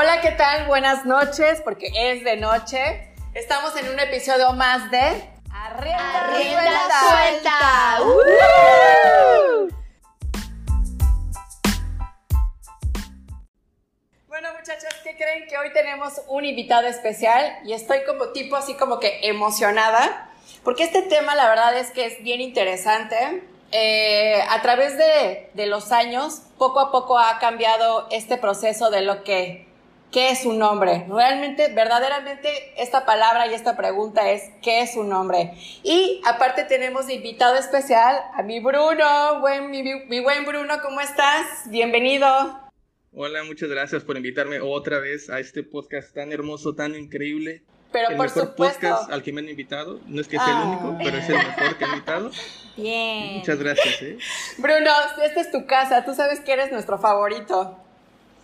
Hola, ¿qué tal? Buenas noches, porque es de noche. Estamos en un episodio más de Arrienda, Arrienda suelta. suelta. ¡Uh! Bueno, muchachos, ¿qué creen? Que hoy tenemos un invitado especial y estoy como tipo así como que emocionada, porque este tema la verdad es que es bien interesante. Eh, a través de, de los años, poco a poco ha cambiado este proceso de lo que ¿Qué es un hombre? Realmente, verdaderamente, esta palabra y esta pregunta es ¿qué es un hombre? Y aparte tenemos de invitado especial a mi Bruno, buen, mi, mi buen Bruno, ¿cómo estás? Bienvenido. Hola, muchas gracias por invitarme otra vez a este podcast tan hermoso, tan increíble. Pero el por mejor supuesto. podcast al que me han invitado. No es que sea Ah. el único, pero es el mejor que han invitado. Bien. Muchas gracias, ¿eh? Bruno, esta es tu casa, tú sabes que eres nuestro favorito.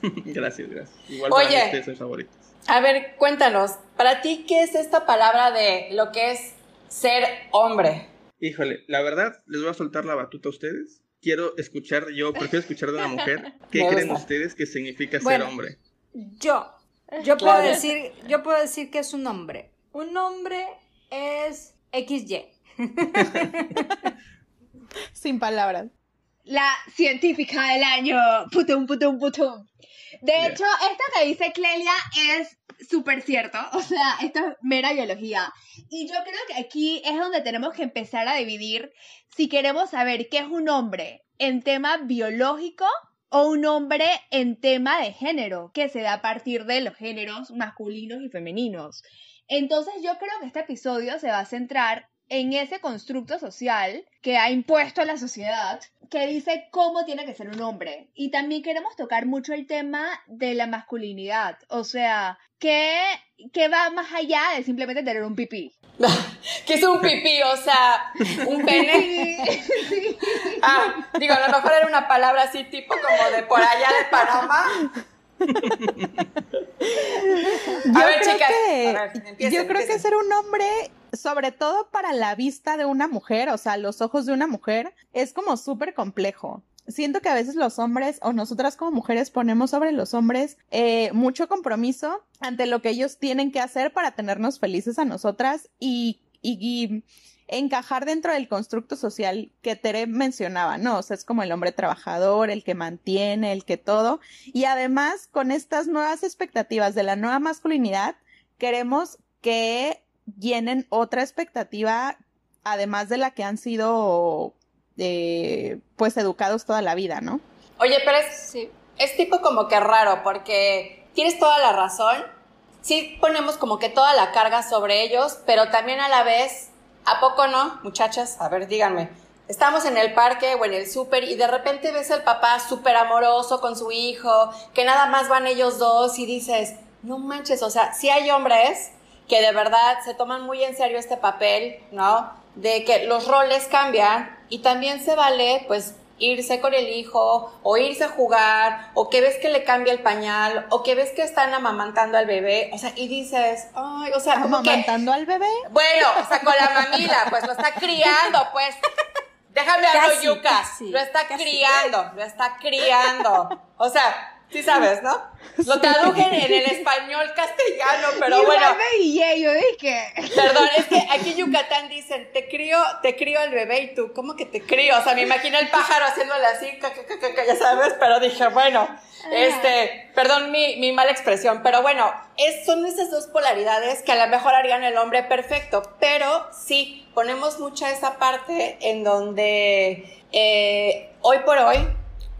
gracias, gracias. Igual Oye. para mí ustedes son favoritos. A ver, cuéntanos, para ti, ¿qué es esta palabra de lo que es ser hombre? Híjole, la verdad, les voy a soltar la batuta a ustedes. Quiero escuchar, yo prefiero escuchar de una mujer. ¿Qué creen ustedes que significa Bueno. ser hombre? Yo, yo puedo Claro. decir, yo puedo decir que es un hombre. Un hombre es XY. Sin palabras. La científica del año. Putum, putum, putum. De hecho, esto que dice Clelia es súper cierto. O sea, esto es mera biología. Y yo creo que aquí es donde tenemos que empezar a dividir si queremos saber qué es un hombre en tema biológico o un hombre en tema de género, que se da a partir de los géneros masculinos y femeninos. Entonces yo creo que este episodio se va a centrar en ese constructo social que ha impuesto la sociedad, que dice cómo tiene que ser un hombre. Y también queremos tocar mucho el tema de la masculinidad, o sea, que, que va más allá de simplemente tener un pipí. ¿Qué es un pipí? O sea, un pene. Ah, digo, a lo mejor era una palabra así tipo como de por allá de Panamá. Yo A ver, creo chicas, que, a ver, empiecen, yo creo que ser un hombre, sobre todo para la vista de una mujer, o sea, los ojos de una mujer, es como súper complejo. Siento que a veces los hombres o nosotras como mujeres ponemos sobre los hombres eh, mucho compromiso ante lo que ellos tienen que hacer para tenernos felices a nosotras y, y- y encajar dentro del constructo social que Tere mencionaba, ¿no? O sea, es como el hombre trabajador, el que mantiene, el que todo. Y además, con estas nuevas expectativas de la nueva masculinidad, queremos que llenen otra expectativa, además de la que han sido, eh, pues, educados toda la vida, ¿no? Oye, pero es, Sí. es tipo como que raro, porque tienes toda la razón. Sí ponemos como que toda la carga sobre ellos, pero también a la vez, ¿a poco no, muchachas? A ver, díganme. Estamos en el parque o en el súper y de repente ves al papá súper amoroso con su hijo, que nada más van ellos dos y dices, no manches, o sea, sí hay hombres que de verdad se toman muy en serio este papel, ¿no? De que los roles cambian y también se vale, pues, irse con el hijo o irse a jugar o que ves que le cambia el pañal o que ves que están amamantando al bebé, o sea, y dices, ay, o sea, como que, Amamantando al bebé. bueno, o sea, con la mamila, pues lo está criando, pues. Déjame hablar, casi, lo está casi. criando, lo está criando. O sea, sí sabes, ¿no? Lo traduje en el español castellano, pero Igual bueno. me guillé, yo dije. Perdón, es que aquí en Yucatán dicen, te crío, te crío al bebé y tú, ¿cómo que te crío? O sea, me imagino el pájaro haciéndole así, ca, ca, ca, ca, ca, ya sabes, pero dije, bueno, este, perdón mi, mi mala expresión, pero bueno, es, son esas dos polaridades que a lo mejor harían el hombre perfecto, pero sí, ponemos mucha esa parte en donde eh, hoy por hoy,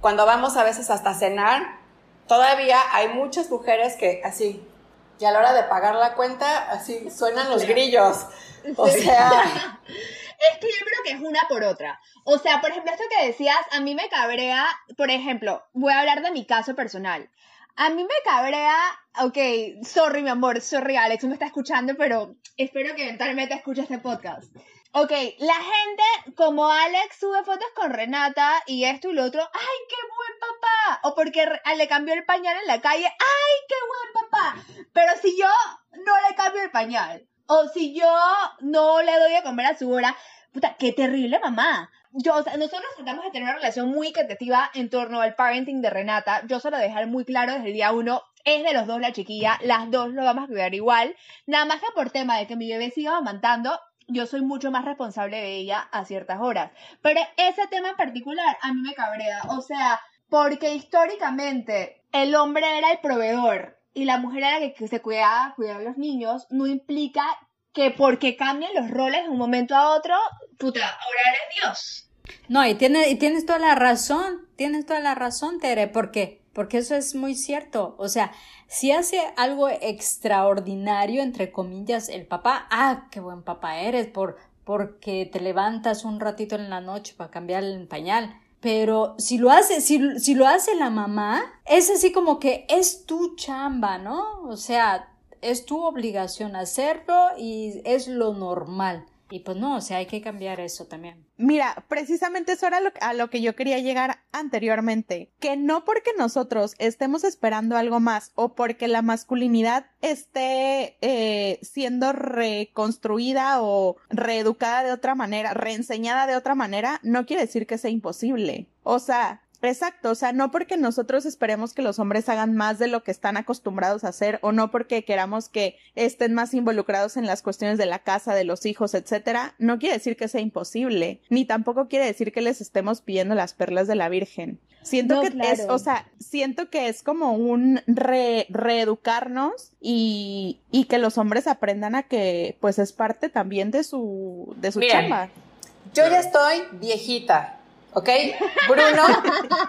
cuando vamos a veces hasta cenar, todavía hay muchas mujeres que así, y a la hora de pagar la cuenta, así suenan los grillos. O sea, Es que yo creo que es una por otra. O sea, por ejemplo, esto que decías, a mí me cabrea, por ejemplo, voy a hablar de mi caso personal. A mí me cabrea, ok, sorry mi amor, sorry Alex, me está escuchando, pero espero que eventualmente escuche este podcast. Ok, la gente como Alex sube fotos con Renata y esto y lo otro, ¡ay, qué buen papá! O porque re- le cambió el pañal en la calle, ¡ay, qué buen papá! Pero si yo no le cambio el pañal, o si yo no le doy a comer a su hora, puta, qué terrible mamá. Yo, o sea, nosotros tratamos de tener una relación muy equitativa en torno al parenting de Renata. Yo se lo dejar muy claro desde el día uno. Es de los dos la chiquilla, las dos lo vamos a cuidar igual. Nada más que por tema de que mi bebé siga amamantando, yo soy mucho más responsable de ella a ciertas horas. Pero ese tema en particular a mí me cabrea. O sea, porque históricamente el hombre era el proveedor y la mujer era la que se cuidaba, cuidaba a los niños, no implica que porque cambien los roles de un momento a otro, puta, ahora eres Dios. No, y, tiene, y tienes toda la razón, tienes toda la razón, Tere, ¿por qué? Porque eso es muy cierto. O sea, si hace algo extraordinario, entre comillas, el papá, ah, qué buen papá eres, por, porque te levantas un ratito en la noche para cambiar el pañal. Pero si lo hace, si, si lo hace la mamá, es así como que es tu chamba, ¿no? O sea, es tu obligación hacerlo y es lo normal. Y pues no, o sea, hay que cambiar eso también. Mira, precisamente eso era lo, a lo que yo quería llegar anteriormente, que no porque nosotros estemos esperando algo más o porque la masculinidad esté eh, siendo reconstruida o reeducada de otra manera, reenseñada de otra manera, no quiere decir que sea imposible. O sea, Exacto, o sea, no porque nosotros esperemos que los hombres hagan más de lo que están acostumbrados a hacer o no porque queramos que estén más involucrados en las cuestiones de la casa, de los hijos, etcétera, no quiere decir que sea imposible, ni tampoco quiere decir que les estemos pidiendo las perlas de la Virgen. Siento que es, o sea, siento que es como un reeducarnos y, y, que los hombres aprendan a que pues es parte también de su, de su chamba. Yo ya estoy viejita ¿ok? Bruno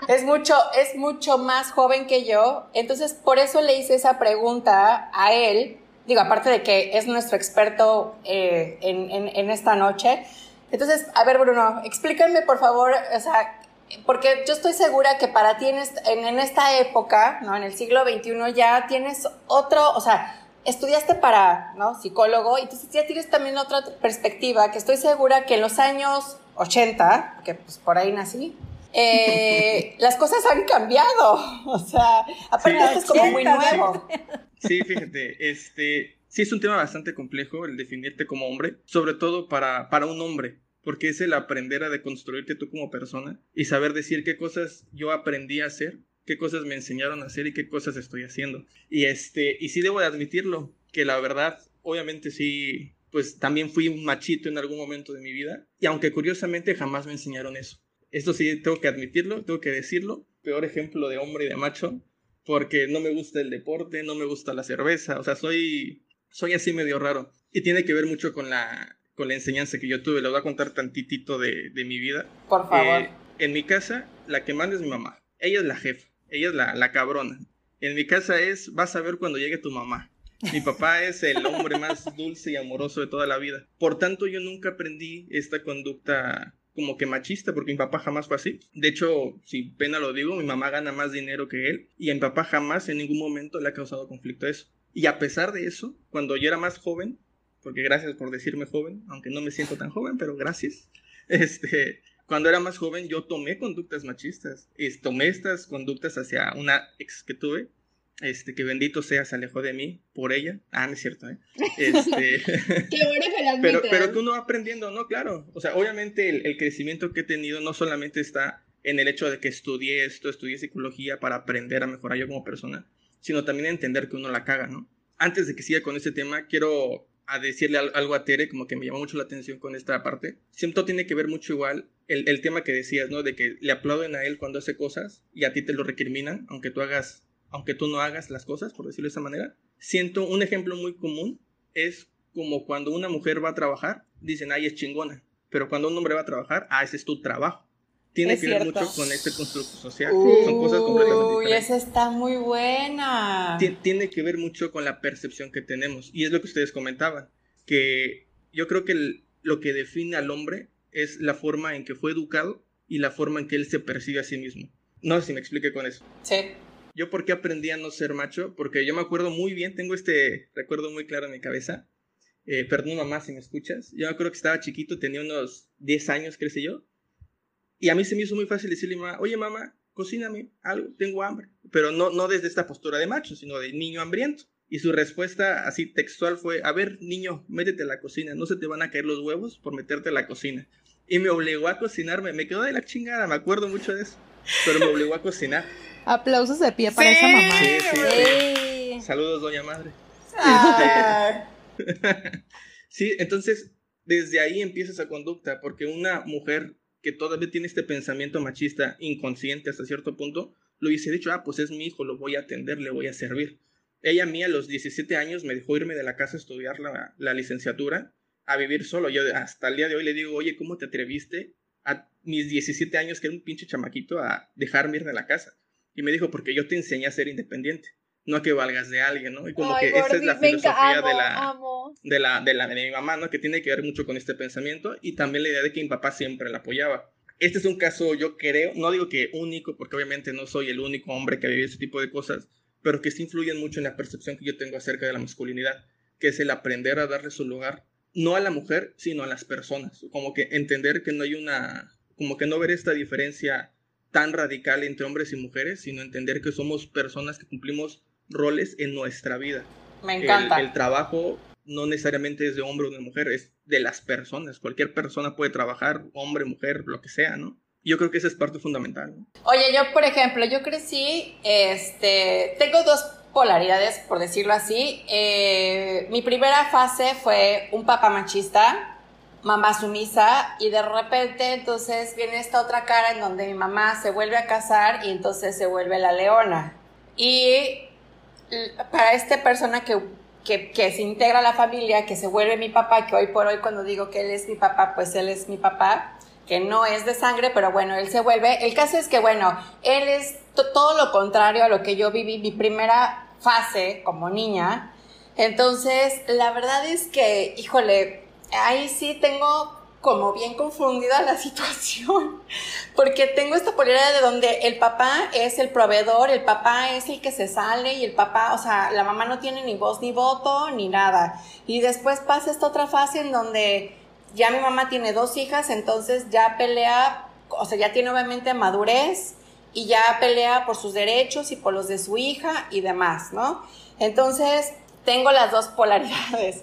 es mucho, es mucho más joven que yo, entonces por eso le hice esa pregunta a él, digo, aparte de que es nuestro experto eh, en, en, esta noche. Entonces, a ver, Bruno, explícame por favor, o sea, porque yo estoy segura que para ti en, en, esta época, ¿no? En el siglo XXI ya tienes otro, o sea, estudiaste para, ¿no? Psicólogo, y entonces ya tienes también otra perspectiva, que estoy segura que en los años 80, que pues por ahí nací, eh, las cosas han cambiado. O sea, aparte esto es como muy nuevo. Sí, fíjate, este, sí es un tema bastante complejo el definirte como hombre, sobre todo para, para un hombre, porque es el aprender a deconstruirte tú como persona y saber decir qué cosas yo aprendí a hacer, qué cosas me enseñaron a hacer y qué cosas estoy haciendo. Y este, y sí debo de admitirlo, que la verdad, obviamente sí, pues también fui un machito en algún momento de mi vida. Y aunque curiosamente jamás me enseñaron eso. Esto sí, tengo que admitirlo, tengo que decirlo. Peor ejemplo de hombre y de macho. Porque no me gusta el deporte, no me gusta la cerveza. O sea, soy, soy así medio raro. Y tiene que ver mucho con la, con la enseñanza que yo tuve. Les voy a contar tantitito de, de mi vida. Por favor. Eh, en mi casa, la que manda es mi mamá. Ella es la jefa. Ella es la, la cabrona. En mi casa es, vas a ver cuando llegue tu mamá. Mi papá es el hombre más dulce y amoroso de toda la vida. Por tanto, yo nunca aprendí esta conducta como que machista, porque mi papá jamás fue así. De hecho, si pena lo digo, mi mamá gana más dinero que él y mi papá jamás en ningún momento le ha causado conflicto a eso. Y a pesar de eso, cuando yo era más joven, porque gracias por decirme joven, aunque no me siento tan joven, pero gracias, este, cuando era más joven yo tomé conductas machistas, y tomé estas conductas hacia una ex que tuve este, que bendito sea, se alejó de mí por ella. Ah, no es cierto, ¿eh? Este... Qué bueno que la pero, pero tú no aprendiendo, ¿no? Claro. O sea, obviamente el, crecimiento que he tenido no solamente está en el hecho de que estudié esto, estudié psicología para aprender a mejorar yo como persona, sino también entender que uno la caga, ¿no? Antes de que siga con este tema, quiero a decirle algo a Tere, como que me llamó mucho la atención con esta parte. Siempre tiene que ver mucho igual el, el tema que decías, ¿no? De que le aplauden a él cuando hace cosas y a ti te lo recriminan, aunque tú hagas aunque tú no hagas las cosas, por decirlo de esa manera. Siento un ejemplo muy común es como cuando una mujer va a trabajar, dicen, ay, es chingona. Pero cuando un hombre va a trabajar, ah, ese es tu trabajo. Tiene que ver mucho con este constructo social. Son cosas completamente diferentes. Uy, esa está muy buena. tiene que ver mucho con la percepción que tenemos. Y es lo que ustedes comentaban. Que yo creo que lo que define al hombre es la forma en que fue educado y la forma en que él se percibe a sí mismo. No sé si me explique con eso. Sí. ¿Yo por qué aprendí a no ser macho? Porque yo me acuerdo muy bien, tengo este recuerdo muy claro en mi cabeza. Eh, perdón mamá si me escuchas. Yo me acuerdo que estaba chiquito, tenía unos 10 años, creo yo. Y a mí se me hizo muy fácil decirle a mamá, oye mamá, cocíname algo, tengo hambre. Pero no, no desde esta postura de macho, sino de niño hambriento. Y su respuesta así textual fue, a ver, niño, métete a la cocina, no se te van a caer los huevos por meterte a la cocina. Y me obligó a cocinarme, me quedó de la chingada, me acuerdo mucho de eso, pero me obligó a cocinar. Aplausos de pie para esa mamá. Sí, sí, sí. Saludos, doña madre. Ah, Sí, entonces desde ahí empieza esa conducta, porque una mujer que todavía tiene este pensamiento machista inconsciente hasta cierto punto, lo hubiese dicho, ah, pues es mi hijo, lo voy a atender, le voy a servir. Ella a mí a los 17 años me dejó irme de la casa a estudiar la, la licenciatura, a vivir solo. Yo hasta el día de hoy le digo, oye, ¿cómo te atreviste a mis 17 años, que era un pinche chamaquito, a dejarme ir de la casa? Y me dijo, porque yo te enseñé a ser independiente, no a que valgas de alguien, ¿no? Y como Ay, que esa es Gordy, la filosofía amo, de la de la, de la de mi mamá, ¿no? Que tiene que ver mucho con este pensamiento y también la idea de que mi papá siempre la apoyaba. Este es un caso, yo creo, no digo que único, porque obviamente no soy el único hombre que ha vivido ese tipo de cosas, pero que sí influyen mucho en la percepción que yo tengo acerca de la masculinidad, que es el aprender a darle su lugar, no a la mujer, sino a las personas. Como que entender que no hay una, como que no ver esta diferencia tan radical entre hombres y mujeres, sino entender que somos personas que cumplimos roles en nuestra vida me el, encanta. el trabajo no necesariamente es de hombre o de mujer, es de las personas. Cualquier persona puede trabajar, hombre, mujer, lo que sea, ¿no? Yo creo que esa es parte fundamental, ¿no? Oye, yo, por ejemplo, yo crecí, este, tengo dos polaridades, por decirlo así. Eh, mi primera fase fue un papá machista, mamá sumisa, y de repente entonces viene esta otra cara en donde mi mamá se vuelve a casar y entonces se vuelve la leona. Y para esta persona que, que, se integra a la familia, que se vuelve mi papá, que hoy por hoy cuando digo que él es mi papá, pues él es mi papá, que no es de sangre, pero bueno, él se vuelve. El caso es que, bueno, él es to- todo lo contrario a lo que yo viví, mi primera fase como niña. Entonces, la verdad es que, híjole, ahí sí tengo como bien confundida la situación, porque tengo esta polaridad de donde el papá es el proveedor, el papá es el que se sale y el papá, o sea, la mamá no tiene ni voz ni voto ni nada. Y después pasa esta otra fase en donde ya mi mamá tiene dos hijas, entonces ya pelea, o sea, ya tiene obviamente madurez y ya pelea por sus derechos y por los de su hija y demás, ¿no? Entonces, tengo las dos polaridades,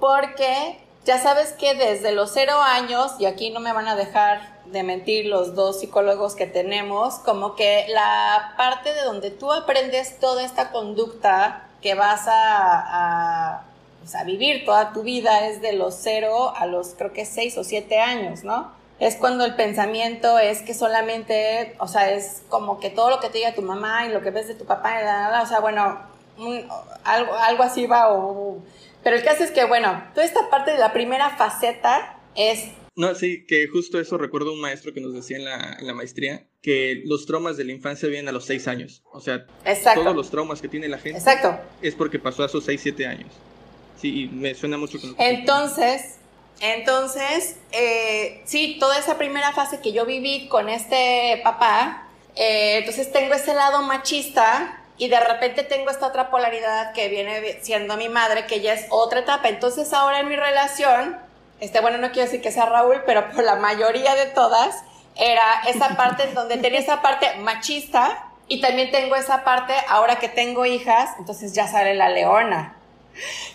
porque ya sabes que desde los cero años, y aquí no me van a dejar de mentir los dos psicólogos que tenemos, como que la parte de donde tú aprendes toda esta conducta que vas a, a o sea, vivir toda tu vida es de los cero a los creo que seis o siete años, ¿no? Es cuando el pensamiento es que solamente, o sea, es como que todo lo que te diga tu mamá y lo que ves de tu papá, y o sea, bueno, algo, algo así va, o, pero el caso es que, bueno, toda esta parte de la primera faceta es No, sí, que justo eso recuerdo un maestro que nos decía en la, en la maestría, que los traumas de la infancia vienen a los seis años. O sea, exacto. todos los traumas que tiene la gente Exacto. es porque pasó a sus seis, siete años. Sí, y me suena mucho con Entonces, entonces, eh, sí, toda esa primera fase que yo viví con este papá, eh, entonces tengo ese lado machista y de repente tengo esta otra polaridad que viene siendo mi madre, que ya es otra etapa. Entonces ahora en mi relación, este, bueno, no quiero decir que sea Raúl, pero por la mayoría de todas, era esa parte en donde tenía esa parte machista y también tengo esa parte, ahora que tengo hijas, entonces ya sale la leona.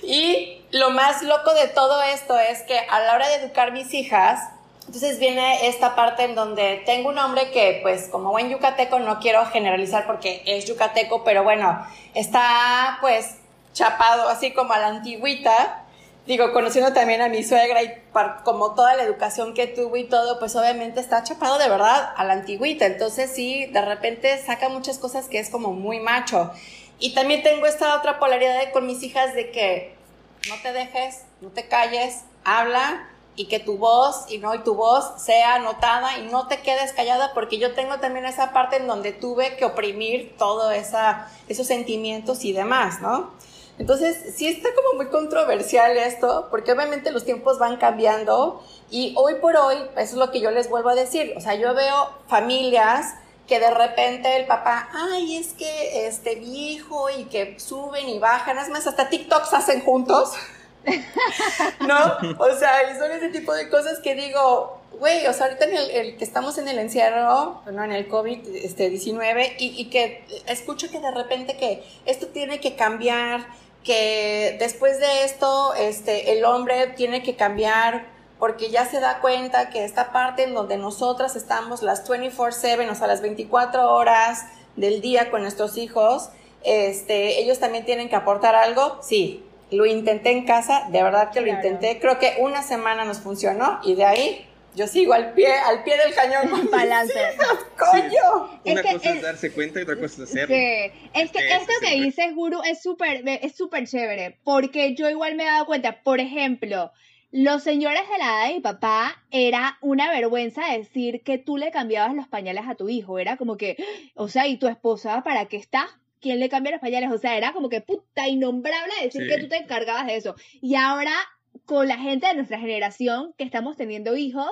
Y lo más loco de todo esto es que a la hora de educar mis hijas, entonces viene esta parte en donde tengo un hombre que, pues, como buen yucateco, no quiero generalizar porque es yucateco, pero bueno, está, pues, chapado así como a la antigüita. Digo, conociendo también a mi suegra y par- como toda la educación que tuvo y todo, pues obviamente está chapado de verdad a la antigüita. Entonces sí, de repente saca muchas cosas que es como muy macho. Y también tengo esta otra polaridad de- con mis hijas de que no te dejes, no te calles, habla y que tu voz y no y tu voz sea notada y no te quedes callada porque yo tengo también esa parte en donde tuve que oprimir todo esa esos sentimientos y demás, ¿no? Entonces, sí está como muy controversial esto, porque obviamente los tiempos van cambiando y hoy por hoy, eso es lo que yo les vuelvo a decir, o sea, yo veo familias que de repente el papá, ay, es que este viejo y que suben y bajan, es más, hasta TikToks hacen juntos. ¿No? O sea, y son ese tipo de cosas que digo, güey, o sea, ahorita en el, que estamos en el encierro, no, en el COVID-19, este, 19, y, y que escucho que de repente que esto tiene que cambiar, que después de esto, este, el hombre tiene que cambiar porque ya se da cuenta que esta parte en donde nosotras estamos las 24/7, o sea, las 24 horas del día con nuestros hijos, este, ellos también tienen que aportar algo, sí. Lo intenté en casa, de verdad que lo intenté. Creo que una semana nos funcionó y de ahí yo sigo al pie, al pie del cañón con balance. ¡Coño! Una cosa es, darse cuenta y otra cosa es hacerlo. Es que esto que dice Guru es súper es súper chévere, porque yo igual me he dado cuenta, por ejemplo, los señores de la edad de mi papá era una vergüenza decir que tú le cambiabas los pañales a tu hijo, era como que, o sea, ¿y tu esposa para qué está? ¿Quién le cambia los pañales? O sea, era como que puta innombrable decir que tú te encargabas de eso. Y ahora con la gente de nuestra generación que estamos teniendo hijos,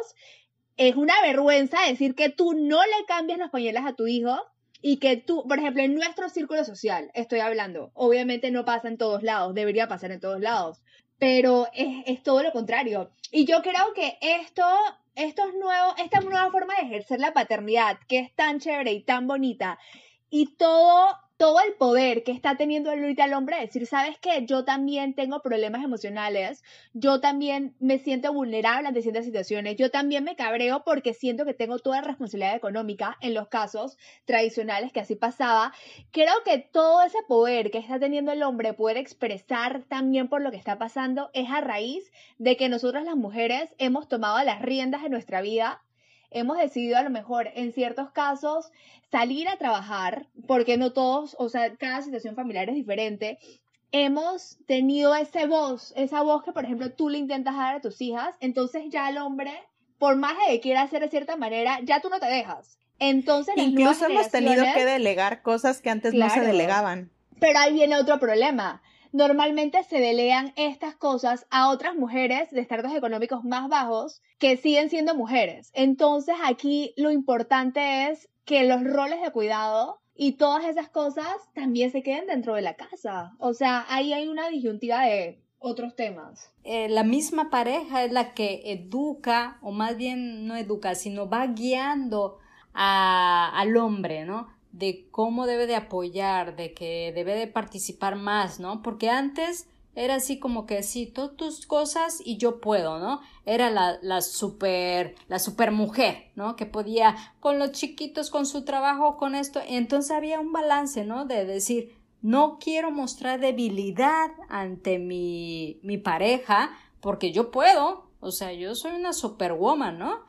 es una vergüenza decir que tú no le cambias los pañales a tu hijo y que tú, por ejemplo, en nuestro círculo social, estoy hablando, obviamente no pasa en todos lados, debería pasar en todos lados, pero es, es todo lo contrario. Y yo creo que esto, esto es nuevo, esta nueva forma de ejercer la paternidad, que es tan chévere y tan bonita, y todo todo el poder que está teniendo ahorita el hombre, decir, ¿sabes qué? Yo también tengo problemas emocionales, yo también me siento vulnerable ante ciertas situaciones, yo también me cabreo porque siento que tengo toda la responsabilidad económica en los casos tradicionales que así pasaba. Creo que todo ese poder que está teniendo el hombre poder expresar también por lo que está pasando es a raíz de que nosotras las mujeres hemos tomado las riendas de nuestra vida hemos decidido a lo mejor en ciertos casos salir a trabajar, porque no todos, o sea, cada situación familiar es diferente. Hemos tenido ese voz, esa voz que, por ejemplo, tú le intentas dar a tus hijas, entonces ya el hombre, por más que quiera hacer de cierta manera, ya tú no te dejas. Entonces, incluso hemos tenido que delegar cosas que antes no se delegaban. Pero ahí viene otro problema normalmente se delegan estas cosas a otras mujeres de estratos económicos más bajos que siguen siendo mujeres. Entonces aquí lo importante es que los roles de cuidado y todas esas cosas también se queden dentro de la casa. O sea, ahí hay una disyuntiva de otros temas. Eh, la misma pareja es la que educa, o más bien no educa, sino va guiando al hombre, ¿no? De cómo debe de apoyar, de que debe de participar más, ¿no? Porque antes era así como que sí, todas tus cosas y yo puedo, ¿no? Era la, la super, la super mujer, ¿no? Que podía con los chiquitos, con su trabajo, con esto. Entonces había un balance, ¿no? De decir, no quiero mostrar debilidad ante mi, mi pareja porque yo puedo, o sea, yo soy una superwoman, ¿no?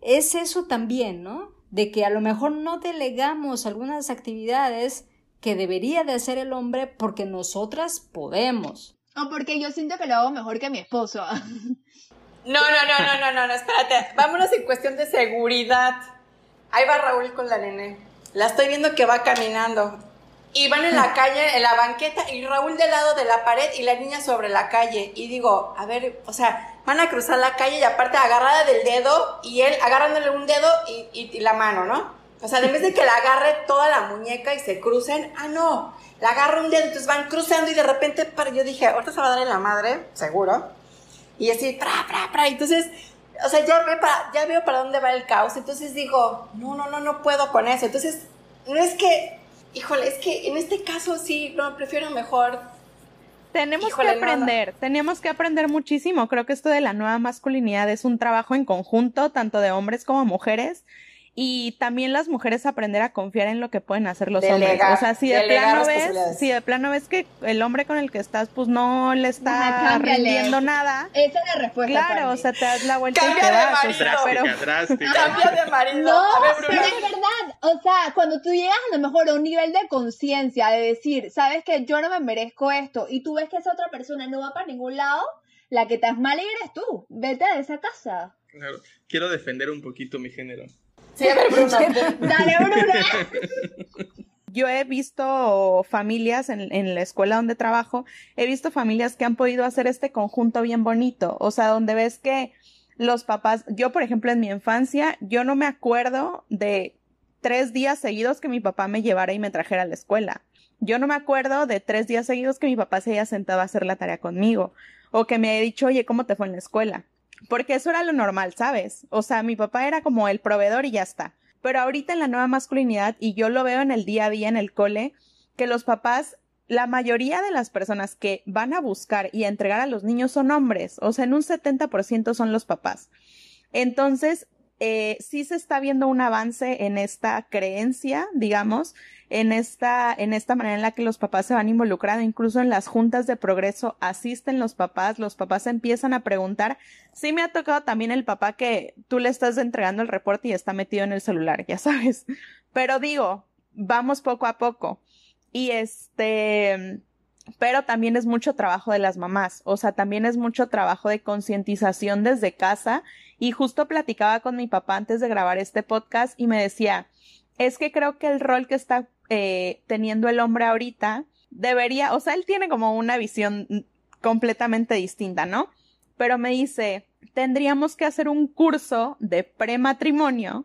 Es eso también, ¿no? De que a lo mejor no delegamos algunas actividades que debería de hacer el hombre porque nosotras podemos. O porque yo siento que lo hago mejor que mi esposo. No, no, no, no, no, no, no, espérate. Vámonos en cuestión de seguridad. Ahí va Raúl con la nene. La estoy viendo que va caminando. Y van en la calle, en la banqueta, y Raúl del lado de la pared y la niña sobre la calle. Y digo, a ver, o sea, van a cruzar la calle y aparte agarrada del dedo y él agarrándole un dedo y, la mano, ¿no? O sea, en vez de que la agarre toda la muñeca y se crucen, ah, no, la agarra un dedo, entonces van cruzando y de repente, para, yo dije, ahorita se va a dar en la madre, seguro. Y así, pra, pra, pra. Entonces, o sea, ya, ve para, ya veo para dónde va el caos. Entonces digo, no, no, no, no puedo con eso. Entonces, no es que, híjole, es que en este caso sí, no, prefiero mejor tenemos que aprender, tenemos que aprender muchísimo. Creo que esto de la nueva masculinidad es un trabajo en conjunto, tanto de hombres como mujeres y también las mujeres aprender a confiar en lo que pueden hacer los hombres. O sea, si de plano ves, si de plano ves que el hombre con el que estás, pues no le está rindiendo nada. Esa es la respuesta. Claro, o sea, te das la vuelta y te vas. O sea, pero... Cambia de marido. No, pero es verdad. O sea, cuando tú llegas a lo mejor a un nivel de conciencia de decir, sabes que yo no me merezco esto, y tú ves que esa otra persona no va para ningún lado, la que estás mal eres tú. Vete de esa casa. Claro. Quiero defender un poquito mi género. Dale. Yo he visto familias en, en, la escuela donde trabajo, he visto familias que han podido hacer este conjunto bien bonito, o sea, donde ves que los papás, yo por ejemplo en mi infancia, yo no me acuerdo de tres días seguidos que mi papá me llevara y me trajera a la escuela. Yo no me acuerdo de tres días seguidos que mi papá se haya sentado a hacer la tarea conmigo, o que me haya dicho, oye, ¿cómo te fue en la escuela? Porque eso era lo normal, ¿sabes? O sea, mi papá era como el proveedor y ya está. Pero ahorita en la nueva masculinidad, y yo lo veo en el día a día en el cole, que los papás la mayoría de las personas que van a buscar y a entregar a los niños son hombres, o sea, en un 70% son los papás. Entonces, eh, sí se está viendo un avance en esta creencia, digamos, en esta, en esta manera en la que los papás se van involucrando, incluso en las juntas de progreso asisten los papás, los papás empiezan a preguntar. Sí me ha tocado también el papá que tú le estás entregando el reporte y está metido en el celular, ya sabes. Pero digo, vamos poco a poco. Y este, pero también es mucho trabajo de las mamás, o sea, también es mucho trabajo de concientización desde casa. Y justo platicaba con mi papá antes de grabar este podcast y me decía, es que creo que el rol que está eh, teniendo el hombre ahorita debería, o sea, él tiene como una visión completamente distinta, ¿no? Pero me dice, tendríamos que hacer un curso de prematrimonio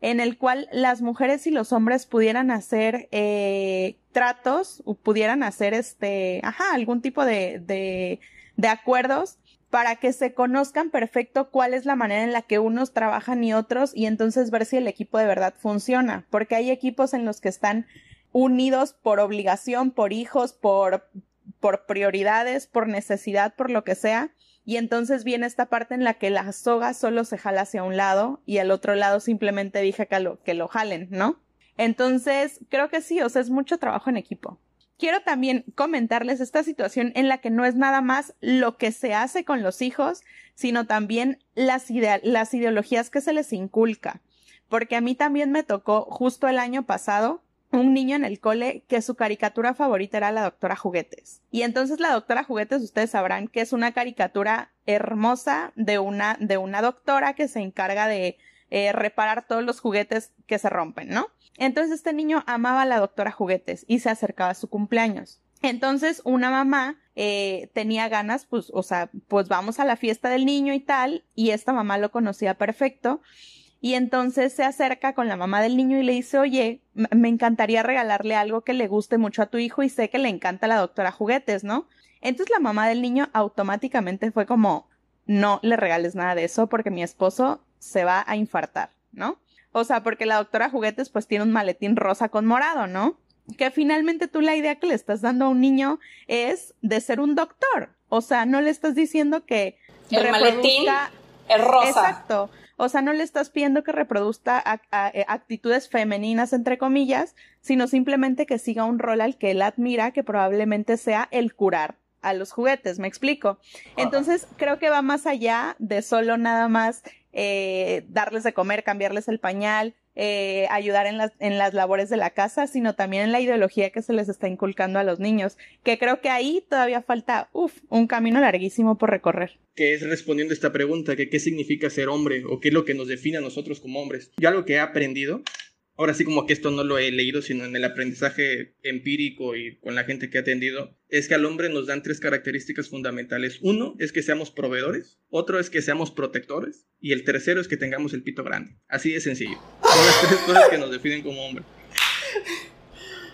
en el cual las mujeres y los hombres pudieran hacer eh, tratos o pudieran hacer este, ajá, algún tipo de, de, de acuerdos para que se conozcan perfecto cuál es la manera en la que unos trabajan y otros y entonces ver si el equipo de verdad funciona, porque hay equipos en los que están unidos por obligación, por hijos, por, por prioridades, por necesidad, por lo que sea, y entonces viene esta parte en la que la soga solo se jala hacia un lado y al otro lado simplemente dije que lo, que lo jalen, ¿no? Entonces, creo que sí, o sea, es mucho trabajo en equipo. Quiero también comentarles esta situación en la que no es nada más lo que se hace con los hijos, sino también las, ideologías que se les inculca. Porque a mí también me tocó justo el año pasado un niño en el cole que su caricatura favorita era la doctora Juguetes. Y entonces la doctora Juguetes, ustedes sabrán que es una caricatura hermosa de una, de una doctora que se encarga de eh, reparar todos los juguetes que se rompen, ¿no? Entonces este niño amaba a la doctora Juguetes y se acercaba a su cumpleaños. Entonces una mamá eh, tenía ganas, pues, o sea, pues vamos a la fiesta del niño y tal, y esta mamá lo conocía perfecto y entonces se acerca con la mamá del niño y le dice, oye, me encantaría regalarle algo que le guste mucho a tu hijo y sé que le encanta la doctora juguetes, ¿no? Entonces la mamá del niño automáticamente fue como, no le regales nada de eso porque mi esposo se va a infartar, ¿no? O sea, porque la doctora juguetes pues tiene un maletín rosa con morado, ¿no? Que finalmente tú la idea que le estás dando a un niño es de ser un doctor. O sea, no le estás diciendo que... El maletín es rosa. Exacto. O sea, no le estás pidiendo que reproduzca eh, actitudes femeninas, entre comillas, sino simplemente que siga un rol al que él admira, que probablemente sea el curar a los juguetes, me explico. Entonces, creo que va más allá de solo nada más eh, darles de comer, cambiarles el pañal, eh, ayudar en las, en las labores de la casa, sino también en la ideología que se les está inculcando a los niños, que creo que ahí todavía falta, uff, un camino larguísimo por recorrer. Que es respondiendo esta pregunta, que qué significa ser hombre o qué es lo que nos define a nosotros como hombres. Yo algo que he aprendido ahora sí como que esto no lo he leído, sino en el aprendizaje empírico y con la gente que ha atendido, es que al hombre nos dan tres características fundamentales. Uno es que seamos proveedores, otro es que seamos protectores y el tercero es que tengamos el pito grande. Así de sencillo. Son las tres cosas que nos definen como hombre.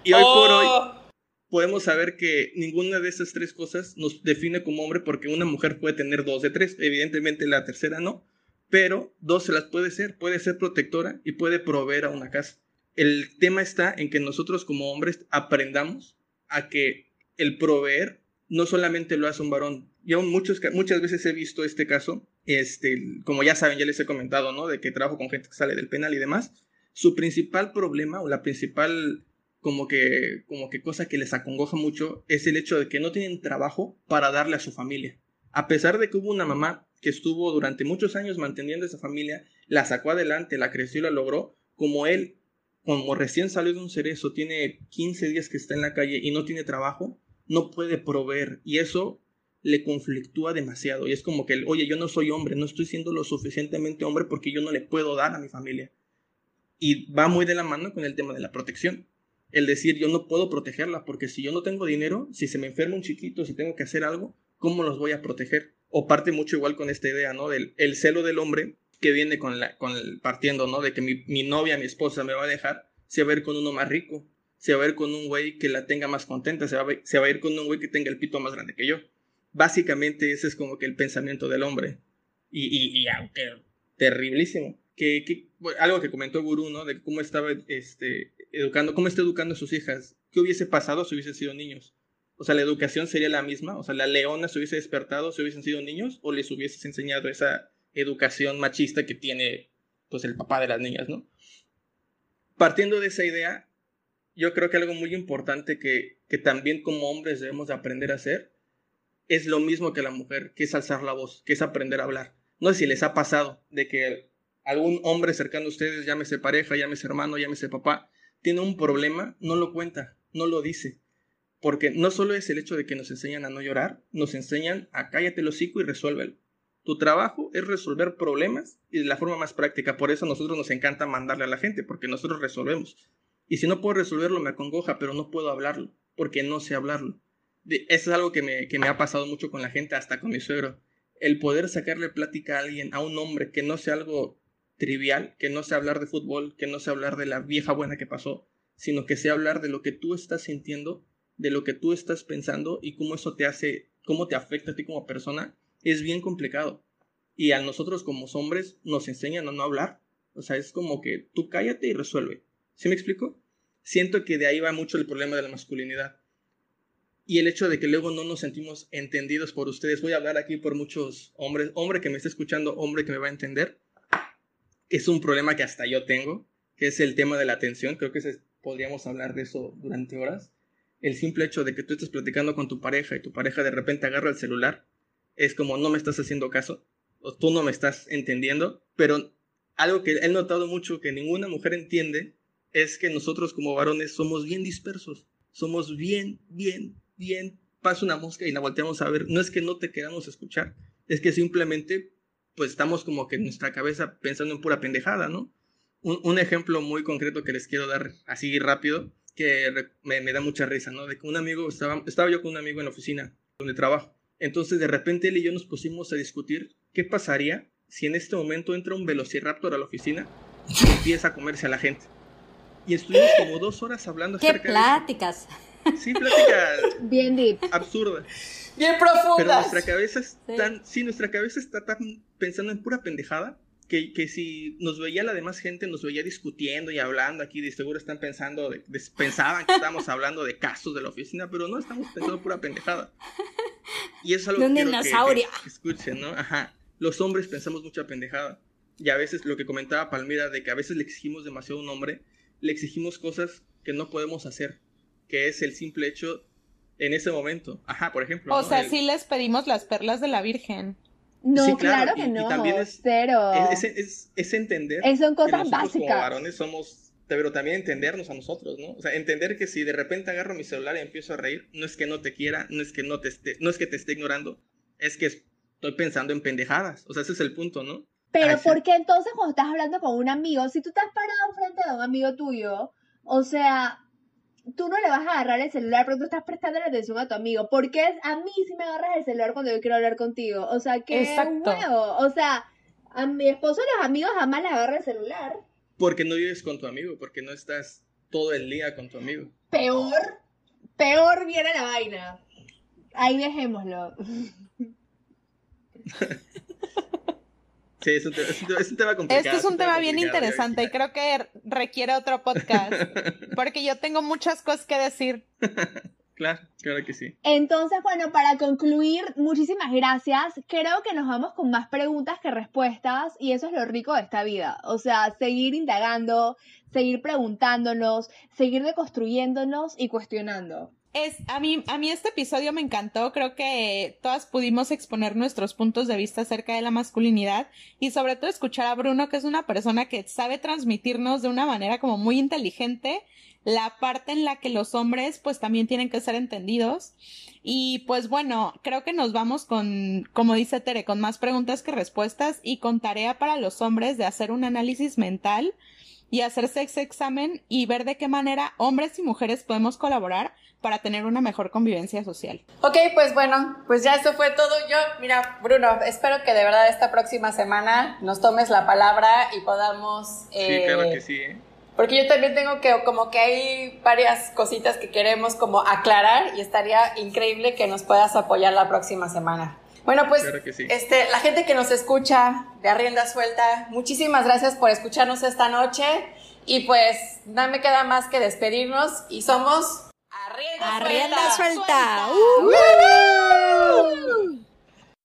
Y hoy por hoy oh. podemos saber que ninguna de esas tres cosas nos define como hombre porque una mujer puede tener dos de tres, evidentemente la tercera no, pero dos se las puede ser, puede ser protectora y puede proveer a una casa. El tema está en que nosotros como hombres aprendamos a que el proveer no solamente lo hace un varón. Yo muchos, muchas veces he visto este caso, este, como ya saben, ya les he comentado, ¿no? De que trabajo con gente que sale del penal y demás. Su principal problema o la principal como que, como que cosa que les acongoja mucho es el hecho de que no tienen trabajo para darle a su familia. A pesar de que hubo una mamá que estuvo durante muchos años manteniendo esa familia, la sacó adelante, la creció y la logró, como él, como recién salió de un cerezo, tiene 15 días que está en la calle y no tiene trabajo, no puede proveer y eso le conflictúa demasiado y es como que, oye, yo no soy hombre, no estoy siendo lo suficientemente hombre porque yo no le puedo dar a mi familia. Y va muy de la mano con el tema de la protección. El decir, yo no puedo protegerla porque si yo no tengo dinero, si se me enferma un chiquito, si tengo que hacer algo, ¿cómo los voy a proteger? O parte mucho igual con esta idea, ¿no? Del el celo del hombre que viene con la, con partiendo, ¿no? De que mi, mi, novia, mi esposa me va a dejar, se va a ir con uno más rico, se va a ir con un güey que la tenga más contenta, se va, se va a ir con un güey que tenga el pito más grande que yo. Básicamente ese es como que el pensamiento del hombre. Y, y, aunque terriblísimo. Que, que algo que comentó Guru, ¿no? De cómo estaba este, educando, cómo está educando a sus hijas. ¿Qué hubiese pasado si hubiesen sido niños? O sea, la educación sería la misma. O sea, la leona se hubiese despertado si hubiesen sido niños o les hubieses enseñado esa educación machista que tiene pues el papá de las niñas, ¿no? Partiendo de esa idea, yo creo que algo muy importante que, que también como hombres debemos de aprender a hacer es lo mismo que la mujer, que es alzar la voz, que es aprender a hablar. No sé si les ha pasado de que algún hombre cercano a ustedes, llámese pareja, llámese hermano, llámese papá, tiene un problema, no lo cuenta, no lo dice. Porque no solo es el hecho de que nos enseñan a no llorar, nos enseñan a cállate el hocico y resuélvelo. Tu trabajo es resolver problemas y de la forma más práctica. Por eso a nosotros nos encanta mandarle a la gente, porque nosotros resolvemos. Y si no puedo resolverlo, me acongoja, pero no puedo hablarlo, porque no sé hablarlo. Eso es algo que me, que me ha pasado mucho con la gente, hasta con mi suegro. El poder sacarle plática a alguien, a un hombre, que no sea algo trivial, que no sea hablar de fútbol, que no sea hablar de la vieja buena que pasó, sino que sea hablar de lo que tú estás sintiendo, de lo que tú estás pensando y cómo eso te hace, cómo te afecta a ti como persona, es bien complicado. Y a nosotros como hombres nos enseñan a no hablar. O sea, es como que tú cállate y resuelve. ¿Sí me explico? Siento que de ahí va mucho el problema de la masculinidad. Y el hecho de que luego no nos sentimos entendidos por ustedes. Voy a hablar aquí por muchos hombres. Hombre que me está escuchando, hombre que me va a entender. Es un problema que hasta yo tengo, que es el tema de la atención. Creo que podríamos hablar de eso durante horas. El simple hecho de que tú estés platicando con tu pareja y tu pareja de repente agarra el celular es como no me estás haciendo caso o tú no me estás entendiendo, pero algo que he notado mucho que ninguna mujer entiende es que nosotros como varones somos bien dispersos, somos bien, bien, bien, pasa una mosca y la volteamos a ver, no es que no te queramos escuchar, es que simplemente pues estamos como que en nuestra cabeza pensando en pura pendejada, ¿no? Un, ejemplo muy concreto que les quiero dar así rápido, que me, me, da mucha risa, ¿no? De que un amigo, estaba, estaba yo con un amigo en la oficina donde trabajo, entonces de repente él y yo nos pusimos a discutir qué pasaría si en este momento entra un velociraptor a la oficina y empieza a comerse a la gente. Y estuvimos como dos horas hablando ¿Qué pláticas? Sí, pláticas. Bien deep. Absurdas. Bien profundas. Pero nuestra cabeza tan, sí, nuestra cabeza está tan pensando en pura pendejada que, que, si nos veía la demás gente, nos veía discutiendo y hablando aquí, de seguro están pensando, de, pensaban que estábamos hablando de casos de la oficina, pero no, estamos pensando pura pendejada. Y es algo que, que, escuchen, ¿no? Ajá. Los hombres pensamos mucha pendejada. Y a veces lo que comentaba Palmira, de que a veces le exigimos demasiado a un hombre, le exigimos cosas que no podemos hacer, que es el simple hecho en ese momento. Ajá, por ejemplo. O sea, sí les pedimos las perlas de la Virgen. No, claro, que no. también es, pero... es, es, entender. son cosas básicas. Como varones somos, pero también entendernos a nosotros, ¿no? O sea, entender que si de repente agarro mi celular y empiezo a reír, no es que no te quiera, no es que no te esté, no es que te esté ignorando, es que estoy pensando en pendejadas. O sea, ese es el punto, ¿no? Pero ¿por qué entonces cuando estás hablando con un amigo, si tú estás parado frente a un amigo tuyo, o sea, tú no le vas a agarrar el celular, pero tú estás prestando la atención a tu amigo. Porque a mí si me agarras el celular cuando yo quiero hablar contigo. O sea, que huevo. O sea, a mi esposo y los amigos jamás le agarra el celular. Porque no vives con tu amigo, porque no estás todo el día con tu amigo. Peor, peor viene la vaina. Ahí dejémoslo. Sí, es un, tema complicado. Este es un tema bien interesante y creo que requiere otro podcast, porque yo tengo muchas cosas que decir. Claro, claro que sí. Entonces, bueno, para concluir, muchísimas gracias. Creo que nos vamos con más preguntas que respuestas y eso es lo rico de esta vida. O sea, seguir indagando, seguir preguntándonos, seguir deconstruyéndonos y cuestionando. Es, a mí, a mí este episodio me encantó, creo que todas pudimos exponer nuestros puntos de vista acerca de la masculinidad y sobre todo escuchar a Bruno, que es una persona que sabe transmitirnos de una manera como muy inteligente la parte en la que los hombres pues también tienen que ser entendidos. Y pues bueno, creo que nos vamos con, como dice Tere, con más preguntas que respuestas y con tarea para los hombres de hacer un análisis mental y hacerse ese examen y ver de qué manera hombres y mujeres podemos colaborar para tener una mejor convivencia social. Ok, pues bueno, pues ya eso fue todo. Yo, mira, Bruno, espero que de verdad esta próxima semana nos tomes la palabra y podamos... sí, claro que sí. ¿eh? Porque yo también tengo que, como que hay varias cositas que queremos como aclarar y estaría increíble que nos puedas apoyar la próxima semana. Bueno, pues este, la gente que nos escucha de Arrienda Suelta, muchísimas gracias por escucharnos esta noche y pues no me queda más que despedirnos y somos rienda, A rienda suelta. suelta. Suelta. Uh.